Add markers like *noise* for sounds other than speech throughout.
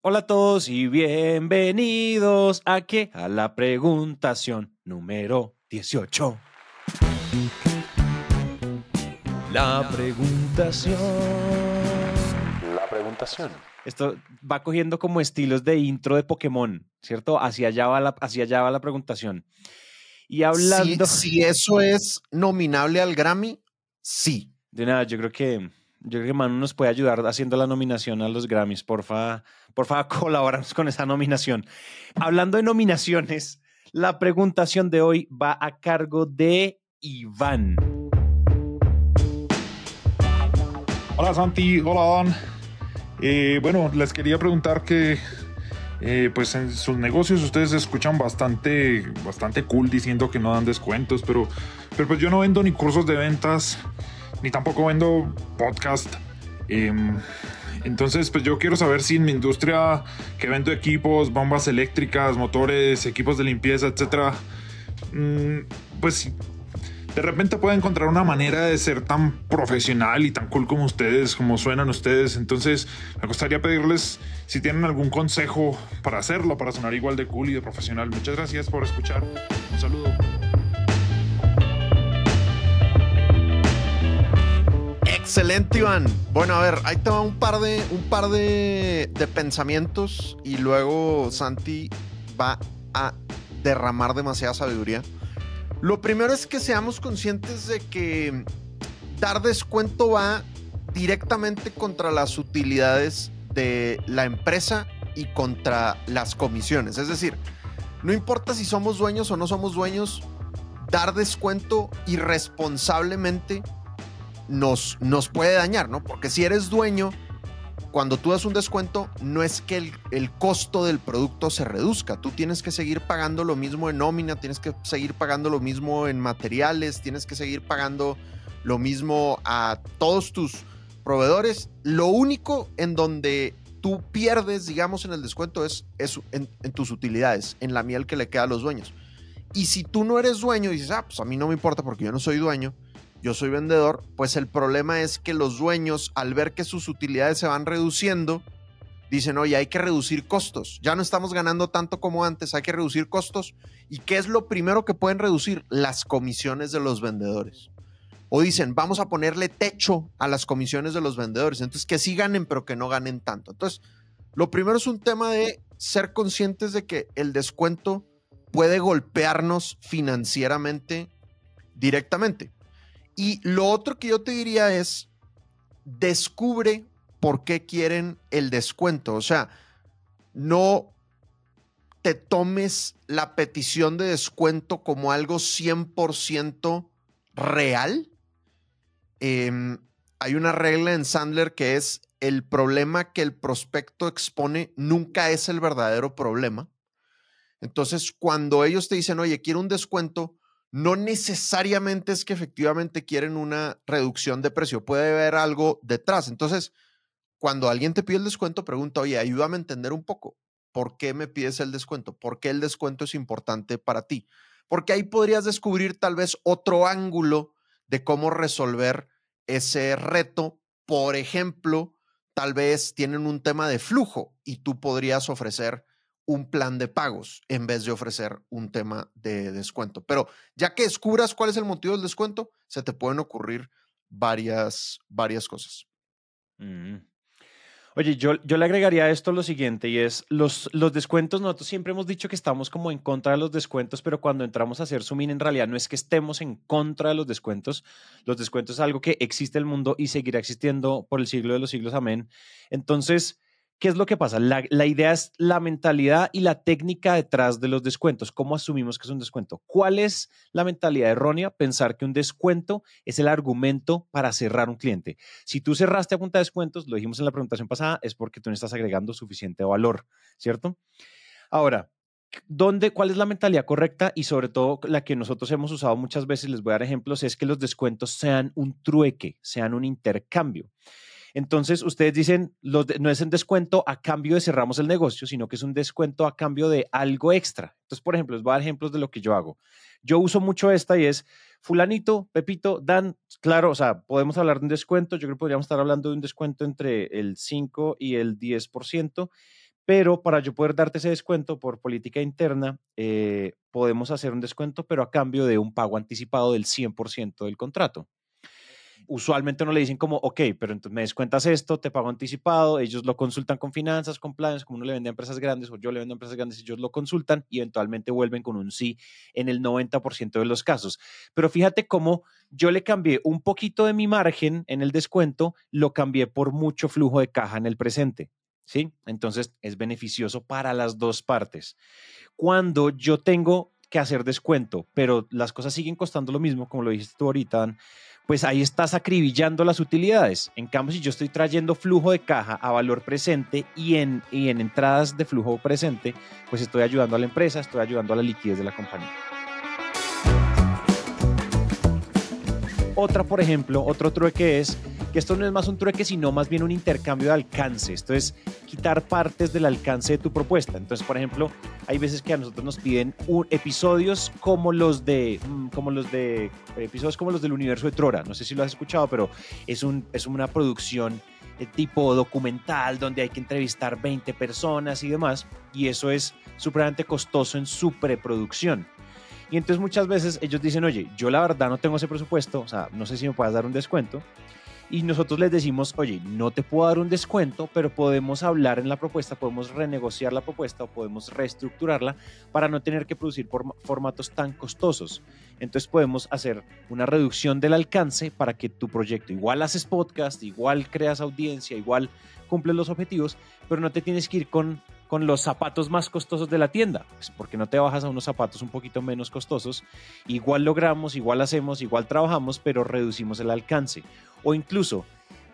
Hola a todos y bienvenidos a que a la preguntación número 18. La preguntación. La preguntación. Esto va cogiendo como estilos de intro de Pokémon, ¿cierto? Hacia allá va la, hacia allá va la preguntación. Y hablando. Si, si eso es nominable al Grammy, sí. De nada, yo creo que yo creo que Manu nos puede ayudar haciendo la nominación a los Grammys. Porfa, porfa, *laughs* colaborarnos con esa nominación. Hablando de nominaciones, la preguntación de hoy va a cargo de Iván. Hola Santi, hola Dan. Eh, bueno, les quería preguntar que eh, pues en sus negocios ustedes escuchan bastante, bastante cool diciendo que no dan descuentos, pero, pero pues yo no vendo ni cursos de ventas, ni tampoco vendo podcast. Em, entonces, pues yo quiero saber si en mi industria que vendo equipos, bombas eléctricas, motores, equipos de limpieza, etcétera, mm, pues de repente puedo encontrar una manera de ser tan profesional y tan cool como ustedes, como suenan ustedes. Entonces, me gustaría pedirles si tienen algún consejo para hacerlo, para sonar igual de cool y de profesional. Muchas gracias por escuchar. Un saludo. Excelente, Iván. Bueno, a ver, ahí te va un par de, un par de, de pensamientos y luego Santi va a derramar demasiada sabiduría. Lo primero es que seamos conscientes de que dar descuento va directamente contra las utilidades de la empresa y contra las comisiones. Es decir, no importa si somos dueños o no somos dueños, dar descuento irresponsablemente nos, nos puede dañar, ¿no? Porque si eres dueño, cuando tú das un descuento, no es que el, costo del producto se reduzca. Tú tienes que seguir pagando lo mismo en nómina, tienes que seguir pagando lo mismo en materiales, tienes que seguir pagando lo mismo a todos tus proveedores. Lo único en donde tú pierdes, digamos, en el descuento es, es en, en, tus utilidades, en la miel que le queda a los dueños. Y si tú no eres dueño y dices, ah, pues a mí no me importa porque yo no soy dueño, yo soy vendedor, pues el problema es que los dueños, al ver que sus utilidades se van reduciendo, dicen, oye, hay que reducir costos. Ya no estamos ganando tanto como antes, hay que reducir costos. ¿Y qué es lo primero que pueden reducir? Las comisiones de los vendedores. O dicen, vamos a ponerle techo a las comisiones de los vendedores. Entonces, que sí ganen, pero que no ganen tanto. Entonces, lo primero es un tema de ser conscientes de que el descuento puede golpearnos financieramente directamente. Y lo otro que yo te diría es, descubre por qué quieren el descuento. O sea, no te tomes la petición de descuento como algo 100% real. Eh, hay una regla en Sandler que es el problema que el prospecto expone nunca es el verdadero problema. Entonces, cuando ellos te dicen, oye, quiero un descuento, no necesariamente es que efectivamente quieren una reducción de precio, puede haber algo detrás. Entonces, cuando alguien te pide el descuento, pregunta, oye, ayúdame a entender un poco, ¿por qué me pides el descuento? ¿Por qué el descuento es importante para ti? Porque ahí podrías descubrir tal vez otro ángulo de cómo resolver ese reto. Por ejemplo, tal vez tienen un tema de flujo y tú podrías ofrecer un plan de pagos en vez de ofrecer un tema de descuento. Pero ya que descubras cuál es el motivo del descuento, se te pueden ocurrir varias, varias cosas. Mm. Oye, yo, yo le agregaría a esto lo siguiente y es los, los descuentos, nosotros siempre hemos dicho que estamos como en contra de los descuentos, pero cuando entramos a hacer Sumin en realidad no es que estemos en contra de los descuentos, los descuentos es algo que existe en el mundo y seguirá existiendo por el siglo de los siglos, amén. Entonces, ¿Qué es lo que pasa? La, idea es la mentalidad y la técnica detrás de los descuentos. ¿Cómo asumimos que es un descuento? ¿Cuál es la mentalidad errónea? Pensar que un descuento es el argumento para cerrar un cliente. Si tú cerraste a punta de descuentos, lo dijimos en la presentación pasada, es porque tú no estás agregando suficiente valor, ¿cierto? Ahora, ¿dónde, ¿cuál es la mentalidad correcta? Y sobre todo la que nosotros hemos usado muchas veces, les voy a dar ejemplos, es que los descuentos sean un trueque, sean un intercambio. Entonces, ustedes dicen, no es un descuento a cambio de cerramos el negocio, sino que es un descuento a cambio de algo extra. Entonces, por ejemplo, les voy a dar ejemplos de lo que yo hago. Yo uso mucho esta y es, fulanito, Pepito, Dan, claro, o sea, podemos hablar de un descuento, yo creo que podríamos estar hablando de un descuento entre el 5 y el 10%, Pero para yo poder darte ese descuento por política interna, eh, podemos hacer un descuento, pero a cambio de un pago anticipado del 100% del contrato usualmente no le dicen como, ok, pero entonces me descuentas esto, te pago anticipado, ellos lo consultan con finanzas, con planes, como uno le vende a empresas grandes o yo le vendo a empresas grandes, ellos lo consultan y eventualmente vuelven con un sí en el 90% de los casos. Pero fíjate cómo yo le cambié un poquito de mi margen en el descuento, lo cambié por mucho flujo de caja en el presente. ¿Sí? Entonces es beneficioso para las dos partes. Cuando yo tengo que hacer descuento, pero las cosas siguen costando lo mismo, como lo dijiste tú ahorita, pues ahí estás acribillando las utilidades. En cambio, si yo estoy trayendo flujo de caja a valor presente y en, y en entradas de flujo presente, pues estoy ayudando a la empresa, estoy ayudando a la liquidez de la compañía. Otra, por ejemplo, otro trueque es que esto no es más un trueque, sino más bien un intercambio de alcance. Esto es quitar partes del alcance de tu propuesta. Entonces, por ejemplo, hay veces que a nosotros nos piden episodios como los de, mm, como los de, episodios como los del universo de Trora. No sé si lo has escuchado, pero es, un, es una producción de tipo documental donde hay que entrevistar 20 personas y demás. Y eso es supremamente costoso en su preproducción. Y entonces muchas veces ellos dicen, oye, yo la verdad no tengo ese presupuesto, o sea, no sé si me puedas dar un descuento y nosotros les decimos, oye, no te puedo dar un descuento, pero podemos hablar en la propuesta, podemos renegociar la propuesta o podemos reestructurarla para no tener que producir formatos tan costosos. Entonces podemos hacer una reducción del alcance para que tu proyecto igual haces podcast, igual creas audiencia, igual cumples los objetivos, pero no te tienes que ir con con los zapatos más costosos de la tienda, pues porque no te bajas a unos zapatos un poquito menos costosos, igual logramos, igual hacemos, igual trabajamos, pero reducimos el alcance. O incluso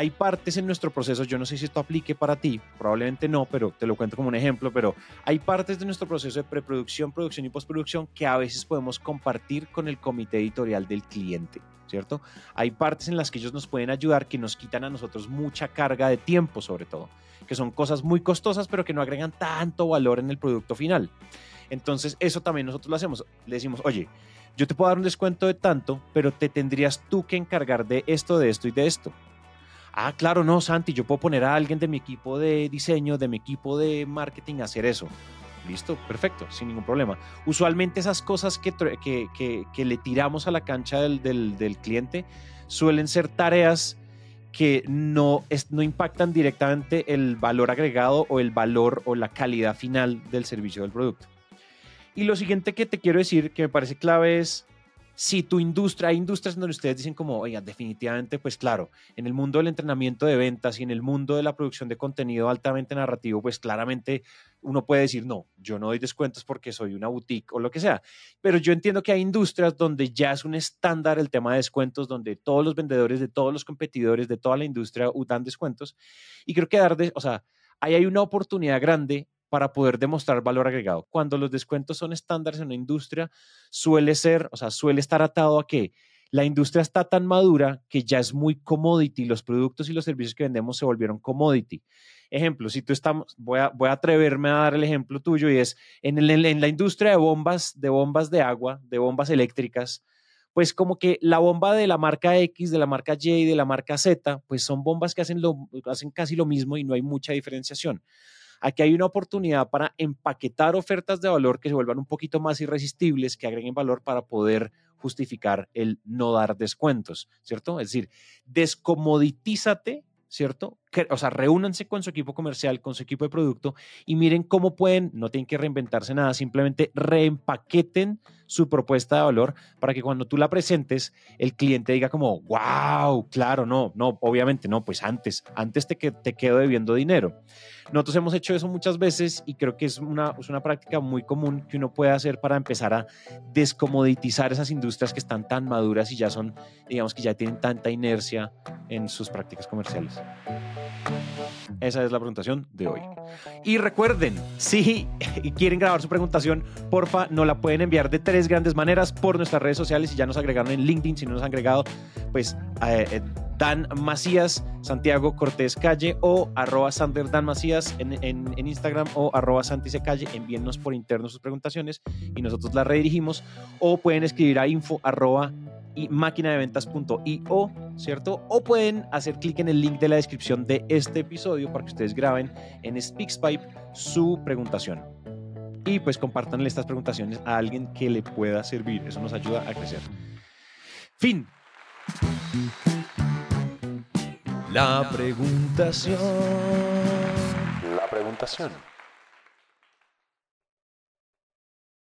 hay partes en nuestro proceso, yo no sé si esto aplique para ti, probablemente no, pero te lo cuento como un ejemplo, pero hay partes de nuestro proceso de preproducción, producción y postproducción que a veces podemos compartir con el comité editorial del cliente. ¿Cierto? Hay partes en las que ellos nos pueden ayudar que nos quitan a nosotros mucha carga de tiempo, sobre todo que son cosas muy costosas, pero que no agregan tanto valor en el producto final. Entonces, eso también nosotros lo hacemos. Le decimos, oye, yo te puedo dar un descuento de tanto, pero te tendrías tú que encargar de esto, de esto y de esto. Ah, claro, no, Santi, yo puedo poner a alguien de mi equipo de diseño, de mi equipo de marketing a hacer eso. Listo, perfecto, sin ningún problema. Usualmente esas cosas que, que, que, le tiramos a la cancha del, del, cliente suelen ser tareas que no, no impactan directamente el valor agregado o el valor o la calidad final del servicio del producto. Y lo siguiente que te quiero decir que me parece clave es si tu industria, hay industrias donde ustedes dicen como, oiga, definitivamente, pues claro, en el mundo del entrenamiento de ventas y en el mundo de la producción de contenido altamente narrativo, pues claramente uno puede decir, no, yo no doy descuentos porque soy una boutique o lo que sea. Pero yo entiendo que hay industrias donde ya es un estándar el tema de descuentos, donde todos los vendedores de todos los competidores de toda la industria dan descuentos. Y creo que dar, de, o sea, ahí hay una oportunidad grande para poder demostrar valor agregado. Cuando los descuentos son estándares en una industria, suele ser, o sea, suele estar atado a que la industria está tan madura que ya es muy commodity, los productos y los servicios que vendemos se volvieron commodity. Ejemplo, si tú estamos, voy a, voy a atreverme a dar el ejemplo tuyo y es en, la industria de bombas, de bombas de agua, de bombas eléctricas, pues como que la bomba de la marca X, de la marca Y y de la marca Z, pues son bombas que hacen, lo, hacen casi lo mismo y no hay mucha diferenciación. Aquí hay una oportunidad para empaquetar ofertas de valor que se vuelvan un poquito más irresistibles, que agreguen valor para poder justificar el no dar descuentos, ¿cierto? Es decir, descomoditízate ¿cierto? O sea, reúnanse con su equipo comercial, con su equipo de producto y miren cómo pueden, no tienen que reinventarse nada, simplemente reempaqueten su propuesta de valor para que cuando tú la presentes, el cliente diga como, wow, claro, no, no, obviamente no, pues antes, antes te, te quedo debiendo dinero. Nosotros hemos hecho eso muchas veces y creo que es una, es una práctica muy común que uno puede hacer para empezar a descomoditizar esas industrias que están tan maduras y ya son, digamos que ya tienen tanta inercia en sus prácticas comerciales. Esa es la preguntación de hoy. Y recuerden, si *laughs* quieren grabar su preguntación, porfa, nos la pueden enviar de tres grandes maneras por nuestras redes sociales. Si ya nos agregaron en LinkedIn, si no nos han agregado, pues eh, eh, Dan Macías, Santiago Cortés Calle o arroba Sander Dan Macías en, en, Instagram o arroba Santi Calle. Envíennos por interno sus preguntaciones y nosotros las redirigimos o pueden escribir a info y máquinadeventas.io, ¿cierto? O pueden hacer clic en el link de la descripción de este episodio para que ustedes graben en SpeaksPipe su preguntación. Y pues compartanle estas preguntaciones a alguien que le pueda servir. Eso nos ayuda a crecer. Fin. La preguntación. La preguntación.